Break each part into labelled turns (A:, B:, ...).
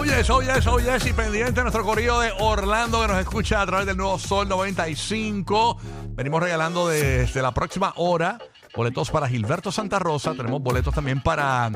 A: Oh yes, oh yes, oh. Y pendiente nuestro corrido de Orlando que nos escucha a través del nuevo Sol 95. Venimos regalando desde la próxima hora boletos para Gilberto Santa Rosa. Tenemos boletos también para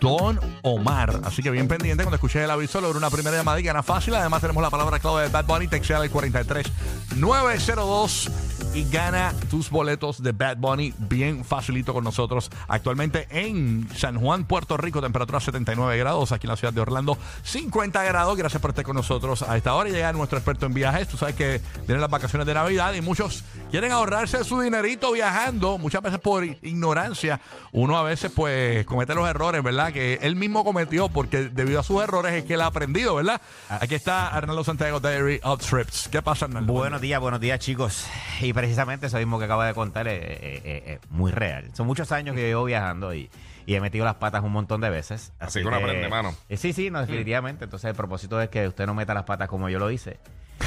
A: Don Omar. Así que bien pendiente cuando escuches el aviso, logra una primera llamada y gana fácil. Además, tenemos la palabra clave de Bad Bunny, textual al 43 902 y gana tus boletos de Bad Bunny bien facilito con nosotros. Actualmente en San Juan, Puerto Rico, temperatura 79 grados. Aquí en la ciudad de Orlando, 50 grados. Gracias por estar con nosotros a esta hora. Y llega nuestro experto en viajes. Tú sabes que vienen las vacaciones de Navidad y muchos quieren ahorrarse su dinerito viajando. Muchas veces por ignorancia, uno a veces pues comete los errores, ¿verdad? Que él mismo cometió porque debido a sus errores es que él ha aprendido, ¿verdad? Aquí está Arnaldo Santiago Diary of Trips. ¿Qué pasa, Arnaldo?
B: Buenos días, buenos días, chicos. Y precisamente eso mismo que acaba de contar es, es- es- es muy real. Son muchos años que llevo viajando y, y he metido las patas un montón de veces.
C: Así que uno aprende, mano.
B: Eh, sí, sí, no, definitivamente. Entonces, el propósito es que usted no meta las patas como yo lo hice.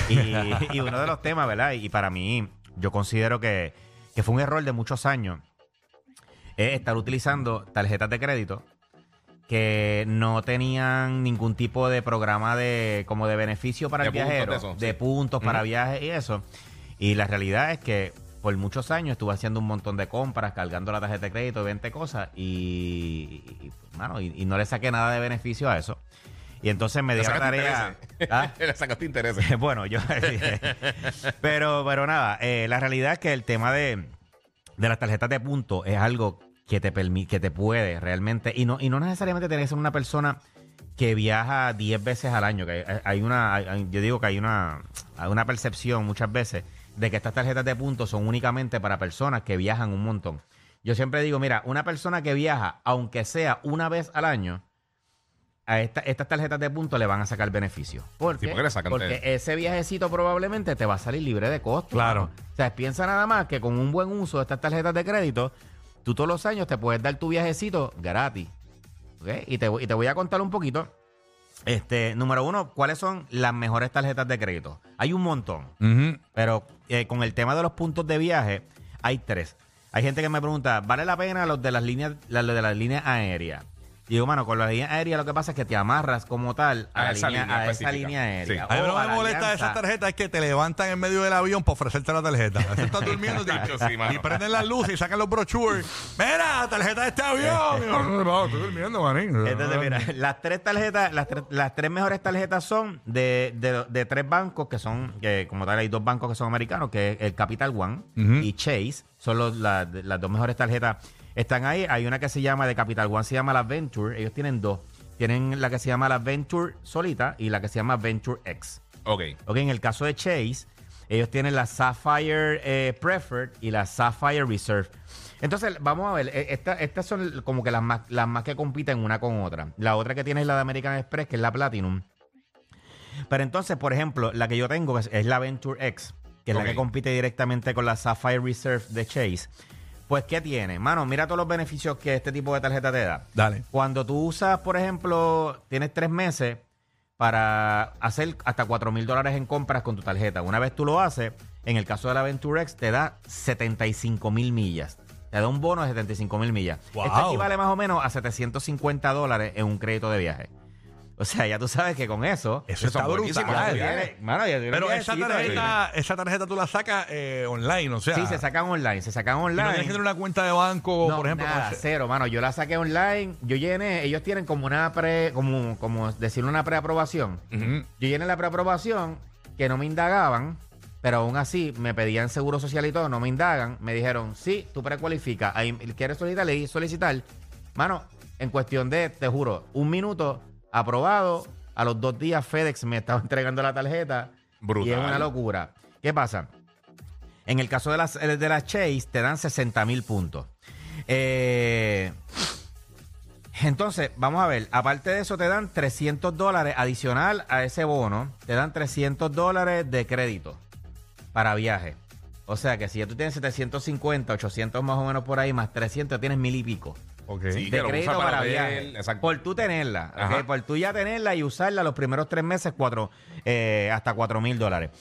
B: Y, y uno de los temas, ¿verdad? Y para mí, yo considero que, que fue un error de muchos años es estar utilizando tarjetas de crédito que no tenían ningún tipo de programa de como de beneficio para
C: De
B: el
C: puntos
B: viajero,
C: de eso, sí.
B: puntos para viajes y eso. Y la realidad es que por muchos años estuve haciendo un montón de compras, cargando la tarjeta de crédito, 20 cosas y, y, mano, y, y no le saqué nada de beneficio a eso. Y entonces me dio la tarea. ¿Ah?
C: Le sacaste intereses.
B: bueno, yo. pero, pero nada, eh, la realidad es que el tema de, de las tarjetas de puntos es algo que te permite, que te puede realmente. Y no, y no necesariamente tienes que ser una persona que viaja 10 veces al año. Que hay, hay una, hay- yo digo que hay una, hay una percepción muchas veces de que estas tarjetas de puntos son únicamente para personas que viajan un montón. Yo siempre digo, mira, una persona que viaja, aunque sea una vez al año, a esta- estas tarjetas de puntos le van a sacar beneficio. ¿Por
C: Sí,
B: qué?
C: porque le sacan
B: Porque ese viajecito probablemente te va a salir libre de costo.
A: Claro.
B: O sea, piensa nada más que con un buen uso de estas tarjetas de crédito, tú todos los años te puedes dar tu viajecito gratis. ¿Ok? Y te, y te voy a contar un poquito. Este, número uno, ¿cuáles son las mejores tarjetas de crédito? Hay un montón.
A: Ujú.
B: Pero eh, con el tema de los puntos de viaje, hay tres. Hay gente que me pregunta, ¿vale la pena los de las líneas, las de las líneas aéreas? Y digo, mano, con las líneas aéreas lo que pasa es que te amarras como tal a,
C: A
B: la
C: esa
B: línea,
C: línea
B: a esa
C: específica.
B: línea aérea.
C: Sí.
A: A mí
B: O
A: no
B: a
A: me
B: la
A: molesta de esas tarjetas es que te levantan en medio del avión para ofrecerte la tarjeta. Estás durmiendo y, y prenden las luces y sacan los brochures. Mira, tarjeta de este avión. Y yo, estoy durmiendo, manín.
B: Entonces, mira, las tres tarjetas, las, tres- las tres mejores tarjetas son de, de- de tres bancos que son, que como tal hay dos bancos que son americanos, que es el Capital One y Chase. Son los- la- las dos mejores tarjetas. Están ahí. Hay una que se llama de Capital One, se llama la Venture. Ellos tienen dos. Tienen la que se llama la Venture solita y la que se llama Venture X.
C: Ok.
B: Ok, en el caso de Chase, ellos tienen la Sapphire eh, Preferred y la Sapphire Reserve. Entonces, vamos a ver, esta- estas son como que las más, las más que compiten una con otra. La otra que tiene es la de American Express, que es la Platinum. Pero entonces, por ejemplo, la que yo tengo es, es la Venture X, que es la que compite directamente con la Sapphire Reserve de Chase. Pues, ¿qué tiene? Mano, mira todos los beneficios que este tipo de tarjeta te da.
A: Dale.
B: Cuando tú usas, por ejemplo, tienes tres meses para hacer hasta 4 mil dólares en compras con tu tarjeta. Una vez tú lo haces, en el caso de la Venture X, te da 75 mil millas. Te da un bono de 75 mil millas.
A: Wow.
B: Esto equivale más o menos a 750 dólares en un crédito de viaje. O sea, ya tú sabes que con eso...
A: Eso está brutal.
B: tienes
A: Pero esa tarjeta, esa tarjeta tú la sacas eh, online, o sea.
B: Sí, se sacan online. Se sacan
A: y no
B: online.
A: tienes que tener una cuenta de banco,
B: No,
A: por ejemplo.
B: nada, cero, mano. Yo la saqué online. Yo llené, ellos tienen como una pre, como, como decirle una preaprobación. Yo llené la preaprobación que no me indagaban, pero aún así me pedían seguro social y todo, no me indagan. Me dijeron, sí, tú precualificas. Ahí, ¿Quieres solicitar? Le di solicitar. Mano, en cuestión de, te juro, un minuto, aprobado. A los dos días FedEx me estaba entregando la tarjeta.
C: Brutal.
B: Y es una locura. ¿Qué pasa? En el caso de las, eh, de las Chase, te dan 60 mil puntos. Eh, entonces, vamos a ver. Aparte de eso, te dan 300 dólares adicional a ese bono. Te dan 300 dólares de crédito para viaje. O sea que si ya tú tienes 750, 800 más o menos por ahí, más 300, tienes mil y pico
A: Ok.
C: Sí.
B: de
C: que lo
B: crédito
C: usa
B: para,
C: para ver,
B: viaje.
C: exacto.
B: Por tú tenerla. Por tú ya tenerla y usarla los primeros tres meses, cuatro, eh, hasta cuatro mil dólares.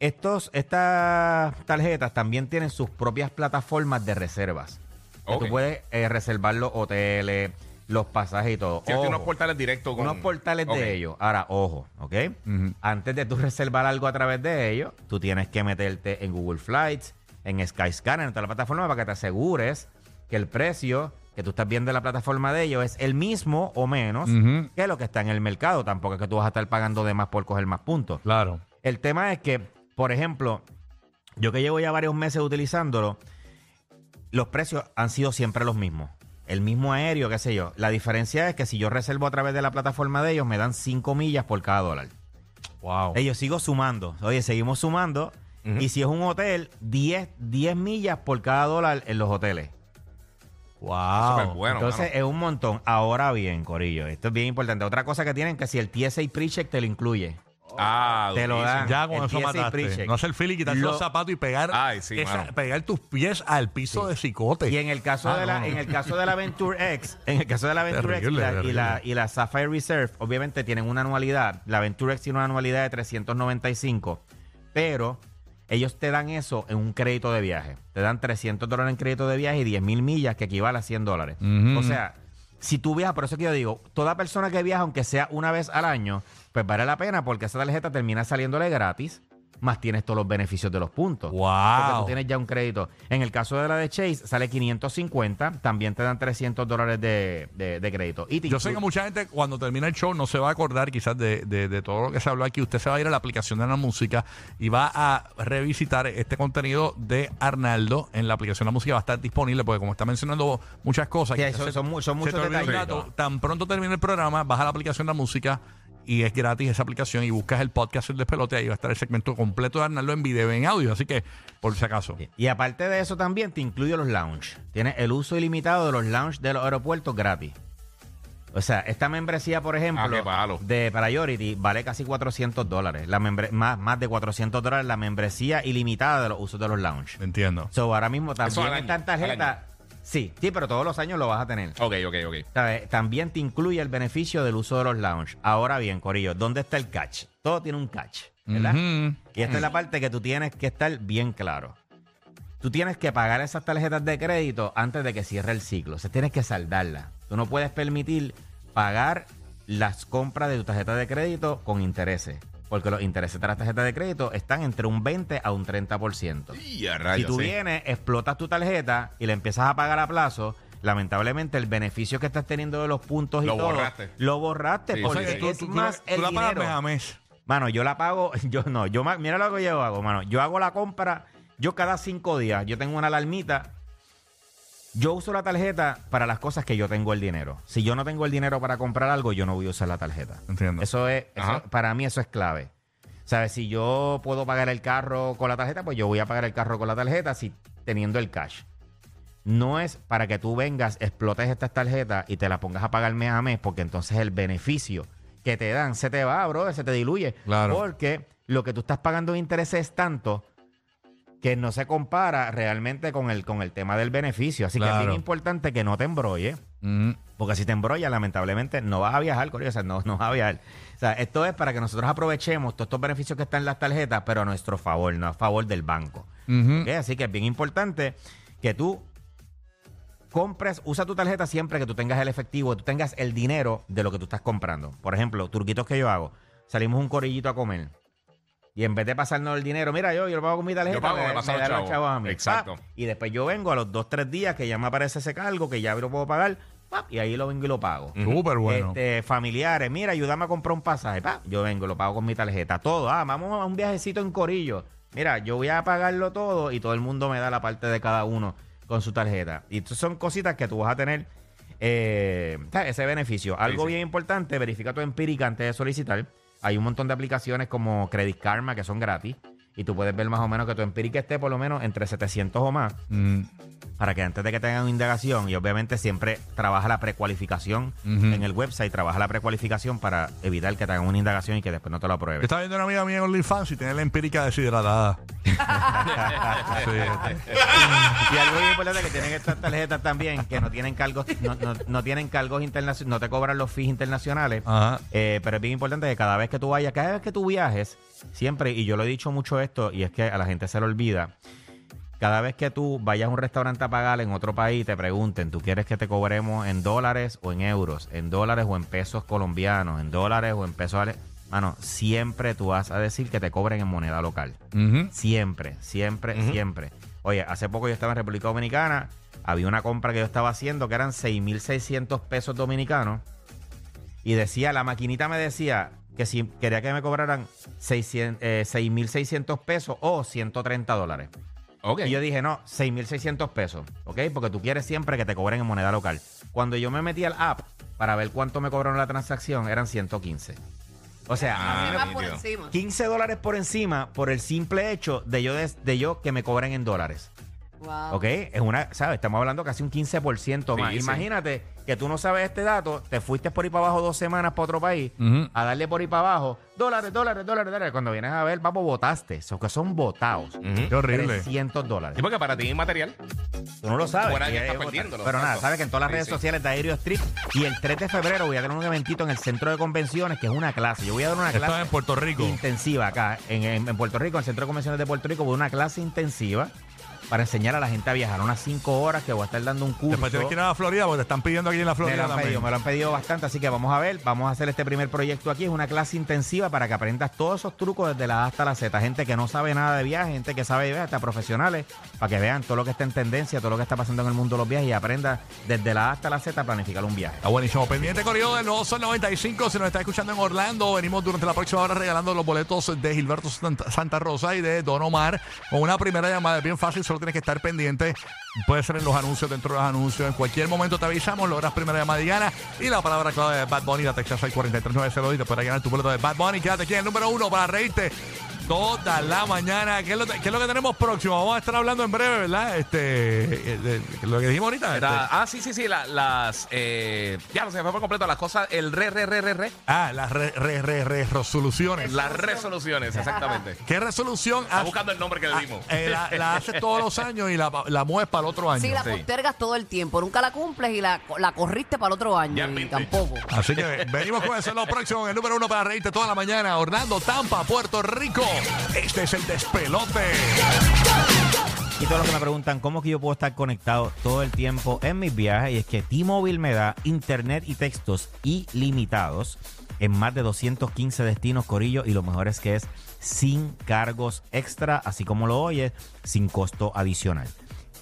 B: Estos, estas tarjetas también tienen sus propias plataformas de reservas. Que
C: Ok.
B: Tú puedes eh, reservar los hoteles, los pasajes y todo.
C: Sí, tiene
B: Ojo,
C: unos portales directos con...
B: unos portales
C: Ok.
B: de ellos. Ahora, ojo, ¿ok?
A: Ujú.
B: Antes de tú reservar algo a través de ellos, tú tienes que meterte en Google Flights, en Skyscanner, en toda la plataforma para que te asegures que el precio que tú estás viendo en la plataforma de ellos es el mismo o menos que lo que está en el mercado. Tampoco es que tú vas a estar pagando de más por coger más puntos.
A: Claro.
B: El tema es que, por ejemplo, yo que llevo ya varios meses utilizándolo, los precios han sido siempre los mismos. El mismo aéreo, qué sé yo. La diferencia es que si yo reservo a través de la plataforma de ellos, me dan 5 millas por cada dólar.
A: Wow.
B: Ellos sigo sumando. Oye, seguimos sumando. Y si es un hotel, 10, 10 millas por cada dólar en los hoteles.
A: Wow.
C: Súper bueno,
B: Entonces
C: mano.
B: es un montón. Ahora bien, Corillo, esto es bien importante. Otra cosa que tienen que si el TSA pre-check te lo incluye.
C: Ah,
B: Te lo dan.
A: Ya con
B: el
A: eso
B: TSA
A: mataste.
B: pre-check.
A: No hacer fili, quitarse
B: Lo-
A: los zapatos y pegar,
C: Ay, sí,
A: esa-
C: mano.
A: pegar tus pies al piso de cicote.
B: Y en el caso
A: Ah,
B: de la,
A: no.
B: en el caso de la Venture X, en el caso de la Venture X y
A: Terrible,
B: la, y, la,
A: terrible.
B: y la Sapphire Reserve, obviamente tienen una anualidad. La Venture X tiene una anualidad de 395, pero ellos te dan eso en un crédito de viaje. Te dan 300 dólares en crédito de viaje y 10 mil millas, que equivale a 100 dólares. O sea, si tú viajas, por eso que yo digo, toda persona que viaja, aunque sea una vez al año, pues vale la pena porque esa tarjeta termina saliéndole gratis, más tienes todos los beneficios de los puntos.
A: Wow.
B: Porque tú tienes ya un crédito. En el caso de la de Chase, sale 550. También te dan 300 dólares de, de- de crédito. Y
A: Yo sé que mucha gente cuando termina el show no se va a acordar quizás de, de- de todo lo que se habló aquí. Usted se va a ir a la aplicación de la música y va a revisitar este contenido de Arnaldo en la aplicación de la música. Va a estar disponible porque como está mencionando muchas cosas.
B: Sí, son-
A: se-
B: son son
A: se
B: muchos.
A: Tan pronto termine el programa, vas a la aplicación de la música y es gratis esa aplicación y buscas el podcast El Despelote. Ahí va a estar el segmento completo de Arnaldo en video, en audio. Así que, por si acaso.
B: Y aparte de eso también te incluye los lounge. Tienes el uso ilimitado de los lounge de los aeropuertos gratis. O sea, esta membresía, por ejemplo,
C: Ah,
B: de Priority vale casi 400 dólares. La membre- más, más de 400 dólares la membresía ilimitada de los usos de los lounge.
A: Entiendo.
B: So, ahora mismo también
C: al
B: tarjetas. Sí, sí, pero todos los años lo vas a tener.
C: Ok, ok, ok.
B: ¿Sabes? También te incluye el beneficio del uso de los lounge. Ahora bien, Corillo, ¿dónde está el catch? Todo tiene un catch, ¿verdad?
A: Ujú.
B: Y esta es la parte que tú tienes que estar bien claro. Tú tienes que pagar esas tarjetas de crédito antes de que cierre el ciclo. O sea, tienes que saldarlas. Tú no puedes permitir pagar las compras de tu tarjeta de crédito con intereses. Porque los intereses de las tarjetas de crédito están entre un 20 a un 30%.
C: Y a
B: Si
C: rayos,
B: tú
C: sí.
B: vienes, explotas tu tarjeta y la empiezas a pagar a plazo, lamentablemente el beneficio que estás teniendo de los puntos y
C: Lo
B: todo,
C: borraste.
B: lo borraste
C: Sí,
A: O
B: porque
A: sea tú,
B: es
A: tú- tú
B: más
A: la- tú
B: el
A: la pagas mes a mes.
B: Mano, yo la pago, yo no, yo mira lo que yo hago, mano. Yo hago la compra, yo cada cinco días, yo tengo una alarmita. Yo uso la tarjeta para las cosas que yo tengo el dinero. Si yo no tengo el dinero para comprar algo, yo no voy a usar la tarjeta.
A: Entiendo.
B: Eso es, eso- para mí eso es clave. ¿Sabes? Si yo puedo pagar el carro con la tarjeta, pues yo voy a pagar el carro con la tarjeta si teniendo el cash. No es para que tú vengas, explotes estas tarjetas y te las pongas a pagar mes a mes, porque entonces el beneficio que te dan se te va, bro, se te diluye.
A: Claro.
B: Porque lo que tú estás pagando de interés es tanto que no se compara realmente con el, con el tema del beneficio. Así que es bien importante que no te embrolles.
A: Ujú.
B: Porque si te embrollas, lamentablemente no vas a viajar, Corillo. O sea, no, no vas a viajar. O sea, esto es para que nosotros aprovechemos todos estos beneficios que están en las tarjetas, pero a nuestro favor, no a favor del banco. Así que es bien importante que tú compres, usa tu tarjeta siempre que tú tengas el efectivo, tú tengas el dinero de lo que tú estás comprando. Por ejemplo, turquitos que yo hago, salimos un corillito a comer. Y en vez de pasarnos el dinero, mira, yo, yo lo pago con mi tarjeta,
C: Yo pago, me chavos.
B: chavos a mí.
C: Exacto.
B: Pap, Y después yo vengo a los dos, tres días que ya me aparece ese cargo, que ya lo puedo pagar, pap, y ahí lo vengo y lo pago.
A: Súper bueno.
B: Este, familiares, mira, ayúdame a comprar un pasaje. Pa, yo vengo, lo pago con mi tarjeta. Todo. Ah, vamos a un viajecito en Corillo. Mira, yo voy a pagarlo todo y todo el mundo me da la parte de cada uno con su tarjeta. Y estas son cositas que tú vas a tener eh, ese beneficio. Algo
C: sí.
B: bien importante, verifica tu empírica antes de solicitar. Hay un montón de aplicaciones como Credit Karma que son gratis. Y tú puedes ver más o menos que tu empírica esté por lo menos entre 700 o más
A: Mm.
B: para que antes de que tengan una indagación, y obviamente siempre trabaja la precualificación en el website, trabaja la precualificación para evitar que te hagan una indagación y que después no te lo aprueben.
A: estaba viendo una amiga mía en OnlyFans y tiene la empírica deshidratada.
B: Y algo bien importante que tienen estas tarjetas también, que no tienen cargos, no, no- no tienen cargos internacionales, no te cobran los fees internacionales.
A: Ajá.
B: Eh, pero es bien importante que cada vez que tú vayas, cada vez que tú viajes, siempre, y yo lo he dicho mucho esto, y es que a la gente se le olvida, cada vez que tú vayas a un restaurante a pagar en otro país, te pregunten, ¿tú quieres que te cobremos en dólares o en euros? ¿En dólares o en pesos colombianos? ¿En dólares o en pesos... Mano, siempre tú vas a decir que te cobren en moneda local. Siempre, siempre, siempre. Oye, hace poco yo estaba en República Dominicana, había una compra que yo estaba haciendo que eran 6.600 pesos dominicanos y decía, la maquinita me decía que si quería que me cobraran 600, eh, 6.600 pesos o 130 dólares.
C: Ok.
B: Y yo dije, no, 6.600 pesos, ¿ok? Porque tú quieres siempre que te cobren en moneda local. Cuando yo me metí al app para ver cuánto me cobraron la transacción, eran 115. O sea, a mí
C: Ah,
B: me
D: Más por
C: nítido.
D: encima.
B: 15 dólares por encima por el simple hecho de yo, de, de yo que me cobren en dólares.
D: Wow.
B: ¿Ok? Es una, ¿sabes? Estamos hablando casi un 15% más.
C: Sí, sí.
B: Imagínate que tú no sabes este dato, te fuiste por ahí para abajo dos semanas para otro país,
A: Ujú.
B: a darle por ahí para abajo, dólares, dólares, dólares, dólares. Cuando vienes a ver, vamos, votaste. Eso que son votados.
A: Qué horrible.
B: 300 dólares.
C: Sí, porque para ti es inmaterial.
B: Tú no lo sabes.
C: Estás perdiéndolo,
B: Pero nada,
C: exacto.
B: sabes que en todas las
C: Sí,
B: redes
C: sí.
B: sociales de Aéreo Street y el 3 de febrero voy a tener un eventito en el centro de convenciones que es una clase. Yo voy a dar una
A: Esto
B: clase
A: es en Puerto Rico.
B: intensiva acá en, en- en Puerto Rico, en el centro de convenciones de Puerto Rico, voy a una clase intensiva para enseñar a la gente a viajar. Unas 5 horas que voy a estar dando un curso.
A: Después tienes que ir a la Florida porque te están pidiendo aquí en la
B: Me
A: Florida
B: lo, han
A: también.
B: pedido, me lo han pedido bastante, así que vamos a ver, vamos a hacer este primer proyecto aquí, es una clase intensiva para que aprendas todos esos trucos desde la A hasta la Z, gente que no sabe nada de viajes, gente que sabe de viajes, hasta profesionales, para que vean todo lo que está en tendencia, todo lo que está pasando en el mundo de los viajes y aprenda desde la A hasta la Z a planificar un viaje.
A: Está buenísimo. Pendiente corrido del nuevo Sol 95. Si nos está escuchando en Orlando, venimos durante la próxima hora regalando los boletos de Gilberto Santa, Rosa y de Don Omar. Con una primera llamada, bien fácil, solo tienes que estar pendiente. Puede ser en los anuncios, dentro de los anuncios. En cualquier momento te avisamos, logras primera llamada gana. Y la palabra clave de Bad Bunny, la textas al 43902 y te puedes ganar tu boleto de Bad Bunny. Quédate aquí en el número uno para reírte toda la mañana. ¿Qué es lo, qué es lo que tenemos próximo? Vamos a estar hablando en breve, ¿verdad? Este, eh, de- lo que dijimos ahorita.
C: Era-
A: este.
C: ah, sí, sí, sí. la- las. Eh, ya, no se me fue por completo. Las cosas. El re, re, re, re, re.
A: Ah, las re, re, re, re- resoluciones.
C: Las resoluciones, exactamente.
A: ¿Qué resolución
C: Está
A: hace-
C: buscando el nombre que le
A: ah,
C: dimos.
A: eh, la, la haces todos los años y la, la mueves para el otro año?
D: Sí, la
C: Sí.
D: postergas todo el tiempo. Nunca la cumples y la, la corriste para el otro año.
C: Ya
D: y tampoco.
A: Así que venimos con eso en lo próximo, en el número uno para reírte toda la mañana. Orlando, Tampa, Puerto Rico. Este es el despelote.
B: Y todos los que me preguntan cómo es que yo puedo estar conectado todo el tiempo en mis viajes, y es que T-Mobile me da internet y textos ilimitados en más de 215 destinos, Corillo, y lo mejor es que es sin cargos extra, así como lo oyes, sin costo adicional.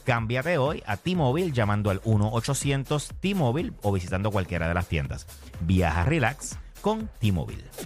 B: Cámbiate hoy a T-Mobile llamando al 1-800 T-Mobile o visitando cualquiera de las tiendas. Viaja relax con T-Mobile.